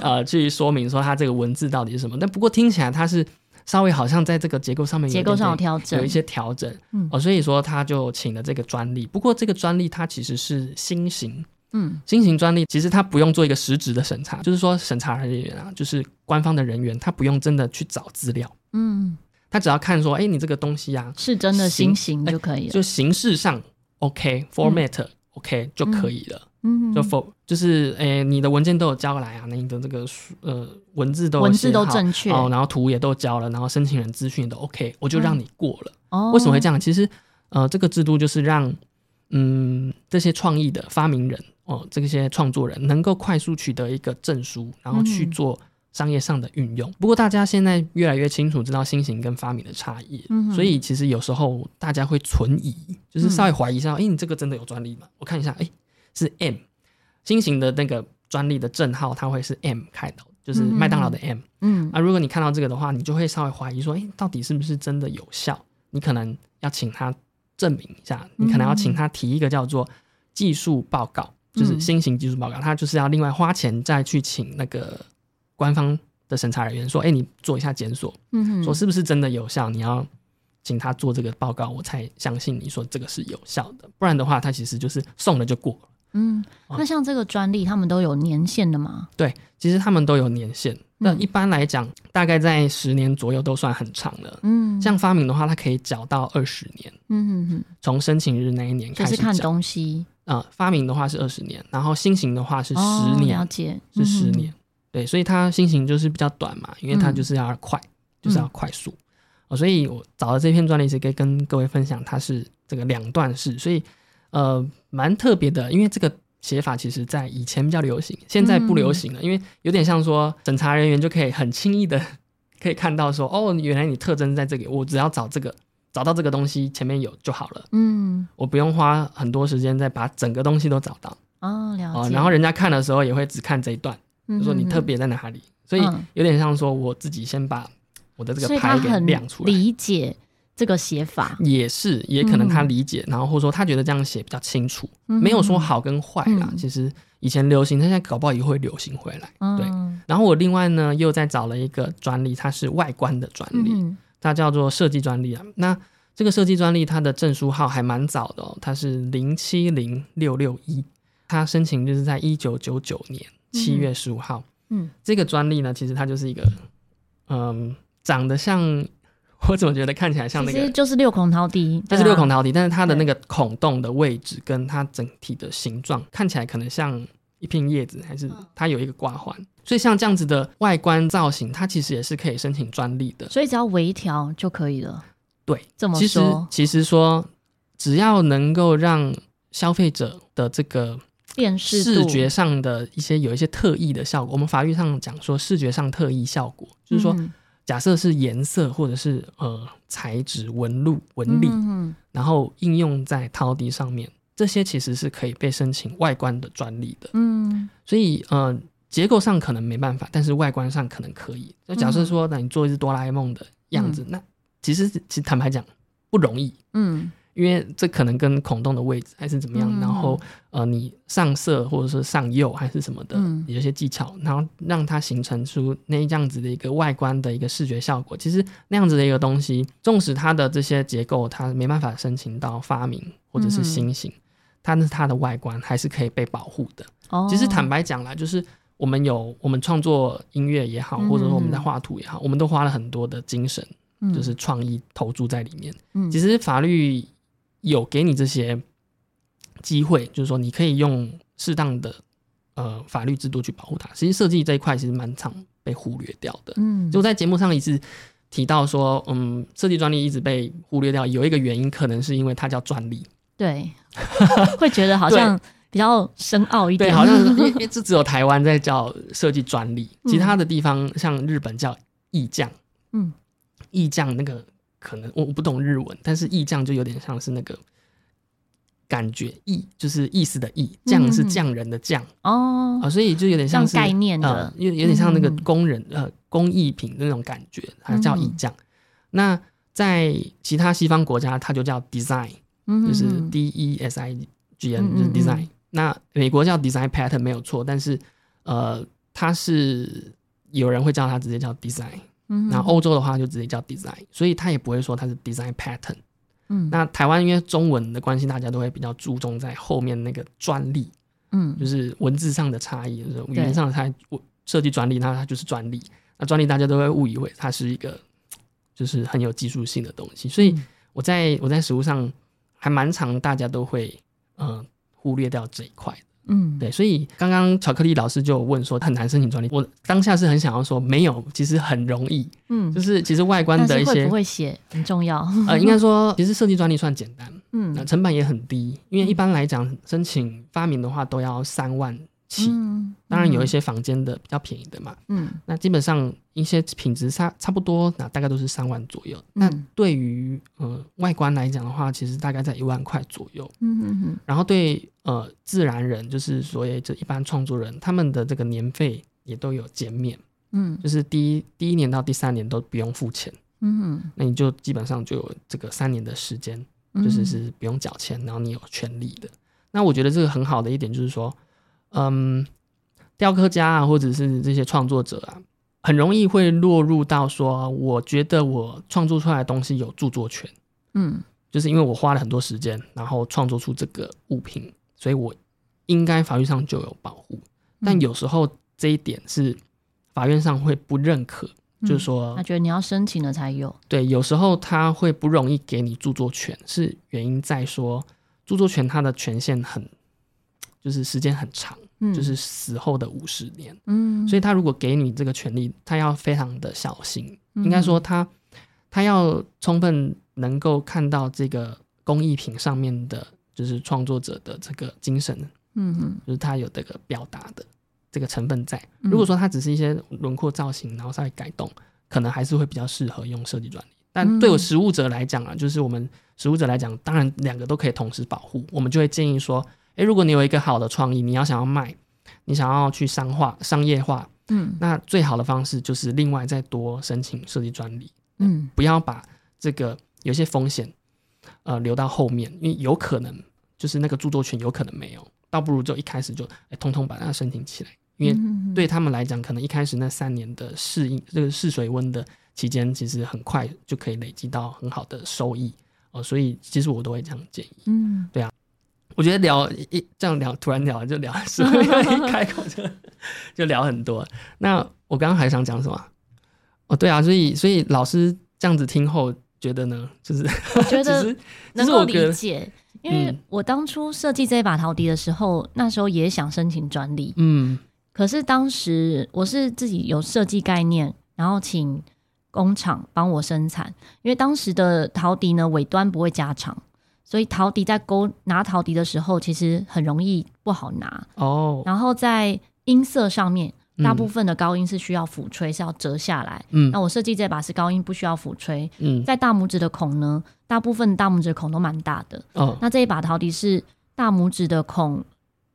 呃，去说明说它这个文字到底是什么。但不过听起来它是。稍微好像在这个结构上面结构上有调整，有一些调整，嗯，哦，所以说他就请了这个专利。不过这个专利它其实是新型，嗯，新型专利其实它不用做一个实质的审查，就是说审查人员啊，就是官方的人员，他不用真的去找资料，嗯，他只要看说，哎，你这个东西啊是真的新型就可以了，就形式上 OK，format OK 就可以了。嗯，就否就是诶，你的文件都有交来啊，那你的这个呃文字都文字都正确。哦，然后图也都交了，然后申请人资讯都 OK，我就让你过了。哦，为什么会这样？其实呃，这个制度就是让嗯这些创意的发明人哦，这些创作人能够快速取得一个证书，然后去做商业上的运用。不过大家现在越来越清楚知道新型跟发明的差异，所以其实有时候大家会存疑，就是稍微怀疑一下，哎，你这个真的有专利吗？我看一下，哎。是 M 新型的那个专利的证号，它会是 M 开头，就是麦当劳的 M。嗯，啊，如果你看到这个的话，你就会稍微怀疑说，哎，到底是不是真的有效？你可能要请他证明一下，你可能要请他提一个叫做技术报告，就是新型技术报告，他就是要另外花钱再去请那个官方的审查人员说，哎，你做一下检索，嗯，说是不是真的有效？你要请他做这个报告，我才相信你说这个是有效的，不然的话，他其实就是送了就过了。嗯，那像这个专利，他们都有年限的吗？对，其实他们都有年限。那一般来讲，大概在十年左右都算很长了。嗯，像发明的话，它可以缴到二十年。嗯哼哼，从申请日那一年开始看东西。啊，发明的话是二十年，然后新型的话是十年。了解，是十年。对，所以它新型就是比较短嘛，因为它就是要快，就是要快速。哦，所以我找的这篇专利是可以跟各位分享，它是这个两段式，所以。呃，蛮特别的，因为这个写法其实在以前比较流行，现在不流行了。因为有点像说，审查人员就可以很轻易的 可以看到说，哦，原来你特征在这里，我只要找这个，找到这个东西前面有就好了。嗯，我不用花很多时间再把整个东西都找到。哦，了解。然后人家看的时候也会只看这一段，就说你特别在哪里。所以有点像说，我自己先把我的这个牌给亮出来，理解。这个写法也是，也可能他理解，然后或者说他觉得这样写比较清楚，没有说好跟坏啦。其实以前流行，他现在搞不好也会流行回来。对，然后我另外呢又再找了一个专利，它是外观的专利，它叫做设计专利啊。那这个设计专利它的证书号还蛮早的哦，它是零七零六六一，它申请就是在一九九九年七月十五号。嗯，这个专利呢，其实它就是一个，嗯，长得像。我怎么觉得看起来像那个？就是六孔陶笛，它是六孔陶笛，但是它的那个孔洞的位置跟它整体的形状看起来可能像一片叶子，还是它有一个挂环。所以像这样子的外观造型，它其实也是可以申请专利的。所以只要微调就可以了。对，这么说，其实说只要能够让消费者的这个辨识视觉上的一些有一些特异的效果。我们法律上讲说视觉上特异效果，就是说假设是颜色或者是呃材质纹路纹理，嗯然后应用在陶笛上面，这些其实是可以被申请外观的专利的。嗯，所以呃结构上可能没办法，但是外观上可能可以。就假设说，那你做一只哆啦 A 梦的样子，那其实其实坦白讲不容易。嗯。因为这可能跟孔洞的位置还是怎么样，然后呃，你上色或者是上釉还是什么的，有些技巧，然后让它形成出那样子的一个外观的一个视觉效果。其实那样子的一个东西，纵使它的这些结构它没办法申请到发明或者是新型，但是它的外观还是可以被保护的。其实坦白讲啦，就是我们有我们创作音乐也好，或者说我们在画图也好，我们都花了很多的精神，就是创意投注在里面。嗯其实法律。有给你这些机会，就是说你可以用适当的呃法律制度去保护它。其实设计这一块其实蛮常被忽略掉的。嗯，就在节目上一直提到说，嗯，设计专利一直被忽略掉，有一个原因可能是因为它叫专利。对，会觉得好像比较深奥一点。对，好像 因为这只有台湾在叫设计专利，其他的地方像日本叫意匠。嗯，意匠那个。可能我我不懂日文，但是意匠就有点像是那个感觉意，就是意思的意，匠是匠人的匠。哦啊，所以就有点像是概念的，有有点像那个工人呃工艺品的那种感觉，它叫意匠。那在其他西方国家，它就叫 design，就是 D E S I G N，就是 design。那美国叫 design pattern 没有错，但是呃，它是有人会叫它直接叫 design。那欧洲的话就直接叫 design，所以它也不会说它是 design pattern。嗯，那台湾因为中文的关系，大家都会比较注重在后面那个专利，嗯，就是文字上的差异，就是语言上的差设计专利，那它就是专利。那专利大家都会误以为它是一个就是很有技术性的东西，所以我在我在实物上还蛮常，大家都会嗯忽略掉这一块。嗯，对，所以刚刚巧克力老师就问说很难申请专利，我当下是很想要说没有，其实很容易。嗯，就是其实外观的一些会不会写很重要。呃，应该说其实设计专利算简单，嗯，那成本也很低，因为一般来讲申请发明的话都要三万。起，当然有一些房间的比较便宜的嘛，嗯，那基本上一些品质差差不多，那大概都是三万左右。那对于呃外观来讲的话，其实大概在一万块左右，嗯嗯嗯。然后对呃自然人，就是所谓这一般创作人，他们的这个年费也都有减免，嗯，就是第一第一年到第三年都不用付钱，嗯嗯，那你就基本上就有这个三年的时间，就是是不用缴钱，然后你有权利的。那我觉得这个很好的一点就是说。嗯，雕刻家啊，或者是这些创作者啊，很容易会落入到说，我觉得我创作出来的东西有著作权，嗯，就是因为我花了很多时间，然后创作出这个物品，所以我应该法律上就有保护。但有时候这一点是法院上会不认可，就是说，他觉得你要申请了才有。对，有时候他会不容易给你著作权，是原因在说著作权它的权限很。就是时间很长，就是死后的五十年，嗯，所以他如果给你这个权利，他要非常的小心。应该说，他他要充分能够看到这个工艺品上面的，就是创作者的这个精神，嗯嗯，就是他有这个表达的这个成分在。如果说他只是一些轮廓造型，然后稍微改动，可能还是会比较适合用设计专利。但对我实物者来讲啊，就是我们实物者来讲，当然两个都可以同时保护，我们就会建议说。诶，如果你有一个好的创意，你要想要卖，你想要去商化、商业化，嗯，那最好的方式就是另外再多申请设计专利，嗯，不要把这个有些风险，呃，留到后面，因为有可能就是那个著作权有可能没有，倒不如就一开始就通通把它申请起来，因为对他们来讲，可能一开始那三年的适应这个试水温的期间，其实很快就可以累积到很好的收益，哦，所以其实我都会这样建议，嗯，对啊。我觉得聊一这样聊，突然聊就聊，一开口就就聊很多。那我刚刚还想讲什么？哦，对啊，所以所以老师这样子听后觉得呢，就是 觉得能够理解，因为我当初设计这把陶笛的时候，那时候也想申请专利，嗯，可是当时我是自己有设计概念，然后请工厂帮我生产，因为当时的陶笛呢尾端不会加长。所以陶笛在勾拿陶笛的时候，其实很容易不好拿哦。然后在音色上面，大部分的高音是需要抚吹，是要折下来。嗯，那我设计这把是高音不需要抚吹。嗯，在大拇指的孔呢，大部分大拇指的孔都蛮大的。哦，那这一把陶笛是大拇指的孔，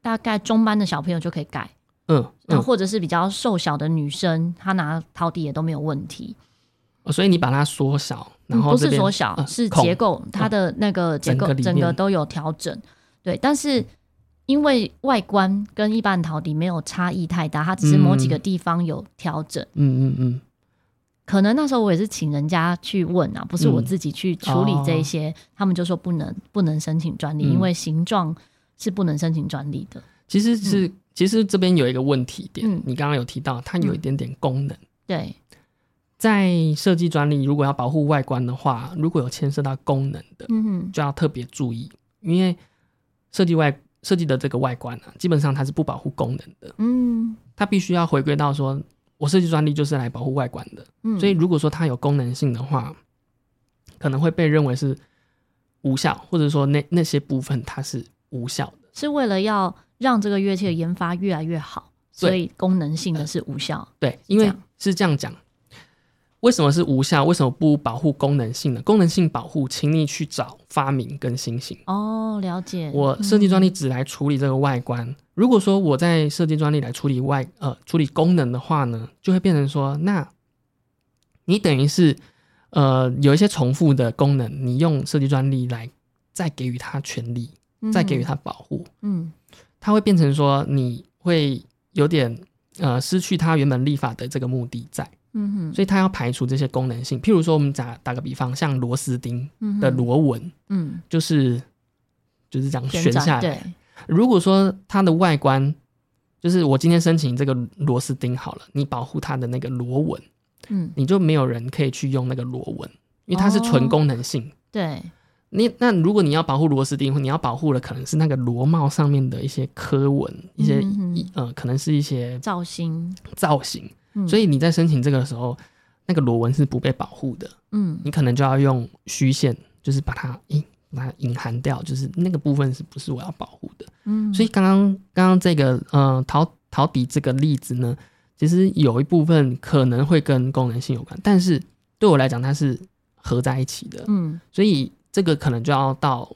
大概中班的小朋友就可以改。嗯，那或者是比较瘦小的女生，她拿陶笛也都没有问题。哦所以你把它缩小，然后不是缩小，是结构，它的那个结构整个都有调整。对，但是因为外观跟一般陶笛没有差异太大，它只是某几个地方有调整。嗯嗯嗯。可能那时候我也是请人家去问啊，不是我自己去处理这些，他们就说不能不能申请专利，因为形状是不能申请专利的。其实是，其实这边有一个问题点，你刚刚有提到，它有一点点功能。对。在设计专利，如果要保护外观的话，如果有牵涉到功能的，嗯就要特别注意，因为设计外设计的这个外观啊，基本上它是不保护功能的，嗯，它必须要回归到说，我设计专利就是来保护外观的，嗯，所以如果说它有功能性的话，可能会被认为是无效，或者说那那些部分它是无效的，是为了要让这个乐器的研发越来越好，所以功能性的是无效，对，因为是这样讲。为什么是无效？为什么不保护功能性呢？功能性保护，请你去找发明跟新型。哦，了解。我设计专利只来处理这个外观。如果说我在设计专利来处理外呃处理功能的话呢，就会变成说，那你等于是呃有一些重复的功能，你用设计专利来再给予它权利，再给予它保护。嗯，它会变成说你会有点呃失去它原本立法的这个目的在。嗯哼，所以它要排除这些功能性，譬如说我们打打个比方，像螺丝钉的螺纹，嗯，就是就是这样旋下来。如果说它的外观，就是我今天申请这个螺丝钉好了，你保护它的那个螺纹，嗯，你就没有人可以去用那个螺纹，因为它是纯功能性。对，你那如果你要保护螺丝钉，你要保护的可能是那个螺帽上面的一些刻纹，一些呃，可能是一些造型。造型。所以你在申请这个的时候，那个螺纹是不被保护的。嗯，你可能就要用虚线，就是把它隐把它隐含掉，就是那个部分是不是我要保护的？嗯，所以刚刚刚刚这个呃陶陶底这个例子呢，其实有一部分可能会跟功能性有关，但是对我来讲它是合在一起的。嗯，所以这个可能就要到。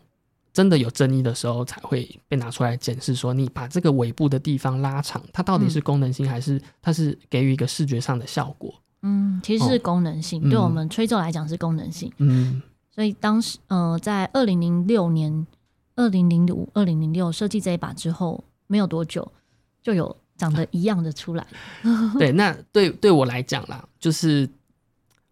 真的有争议的时候，才会被拿出来检视，说你把这个尾部的地方拉长，它到底是功能性还是它是给予一个视觉上的效果？嗯，其实是功能性，对我们吹奏来讲是功能性。嗯，所以当时呃，在二零零六年、二零零五、二零零六设计这一把之后，没有多久就有长得一样的出来。对，那对对我来讲啦，就是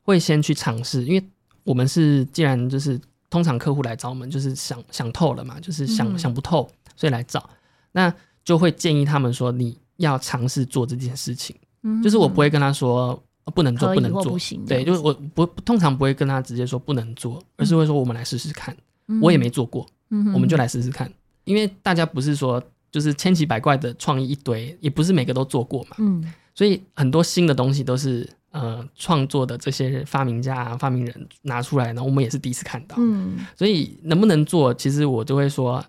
会先去尝试，因为我们是既然就是。通常客户来找我们，就是想想透了嘛，就是想想不透，所以来找，那就会建议他们说你要尝试做这件事情。嗯，就是我不会跟他说不能做，不能做，对，就是我不通常不会跟他直接说不能做，而是会说我们来试试看。我也没做过，我们就来试试看。因为大家不是说就是千奇百怪的创意一堆，也不是每个都做过嘛。嗯，所以很多新的东西都是。呃，创作的这些发明家、发明人拿出来，然后我们也是第一次看到。嗯，所以能不能做，其实我就会说，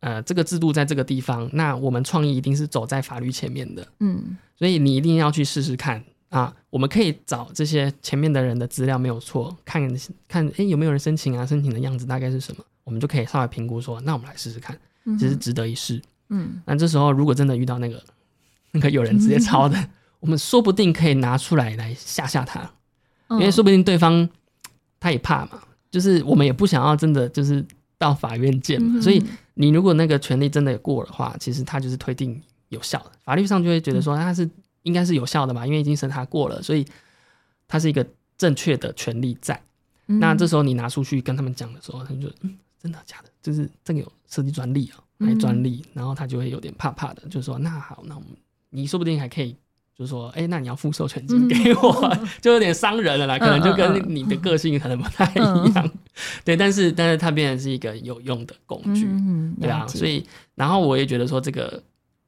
呃，这个制度在这个地方，那我们创意一定是走在法律前面的。嗯，所以你一定要去试试看啊。我们可以找这些前面的人的资料没有错，看看哎有没有人申请啊，申请的样子大概是什么，我们就可以稍微评估说，那我们来试试看，其实值得一试。嗯，那这时候如果真的遇到那个那个有人直接抄的。我们说不定可以拿出来来吓吓他，因为说不定对方他也怕嘛，就是我们也不想要真的就是到法院见嘛，所以你如果那个权利真的过的话，其实他就是推定有效的，法律上就会觉得说他是应该是有效的嘛，因为已经审查过了，所以他是一个正确的权利在。那这时候你拿出去跟他们讲的时候，他们就嗯，真的假的？就是这个有设计专利啊，还专利，然后他就会有点怕怕的，就说那好，那我们你说不定还可以。就说，哎，那你要付授权金给我，就有点伤人了啦。可能就跟你的个性可能不太一样，对。但是，但是它变成是一个有用的工具，对啊。所以，然后我也觉得说，这个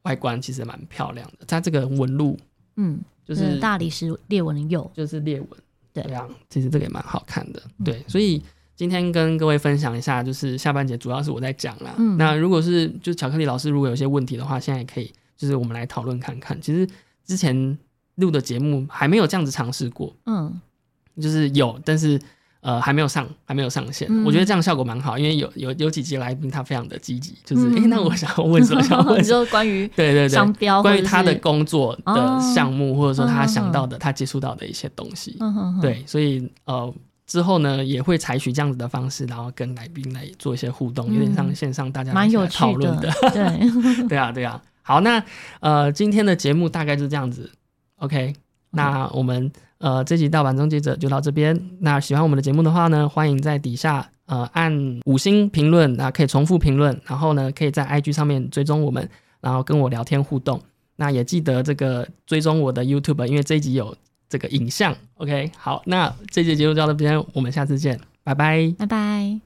外观其实蛮漂亮的。它这个纹路，嗯，就是大理石裂纹的釉，就是裂纹，对啊。其实这个也蛮好看的，对。所以今天跟各位分享一下，就是下半节主要是我在讲啦。嗯，那如果是就巧克力老师如果有些问题的话，现在也可以就是我们来讨论看看。其实之前录的节目还没有这样子尝试过，嗯，就是有，但是。呃，还没有上，还没有上线。我觉得这样效果蛮好，因为有有有几集来宾他非常的积极，就是哎，那我想要问什么？想问就 关于 对对对商标，关于他的工作的项目，或者说他想到的、他接触到的一些东西。对，所以呃，之后呢也会采取这样子的方式，然后跟来宾来做一些互动，有点像线上大家蛮有讨论的。对对啊 对啊。好，那呃今天的节目大概是这样子。OK，那我们。呃，这集盗版终结者就到这边。那喜欢我们的节目的话呢，欢迎在底下呃按五星评论，那可以重复评论，然后呢，可以在 IG 上面追踪我们，然后跟我聊天互动。那也记得这个追踪我的 YouTube，因为这一集有这个影像。OK，好，那这集节目就到这边，我们下次见，拜拜，拜拜。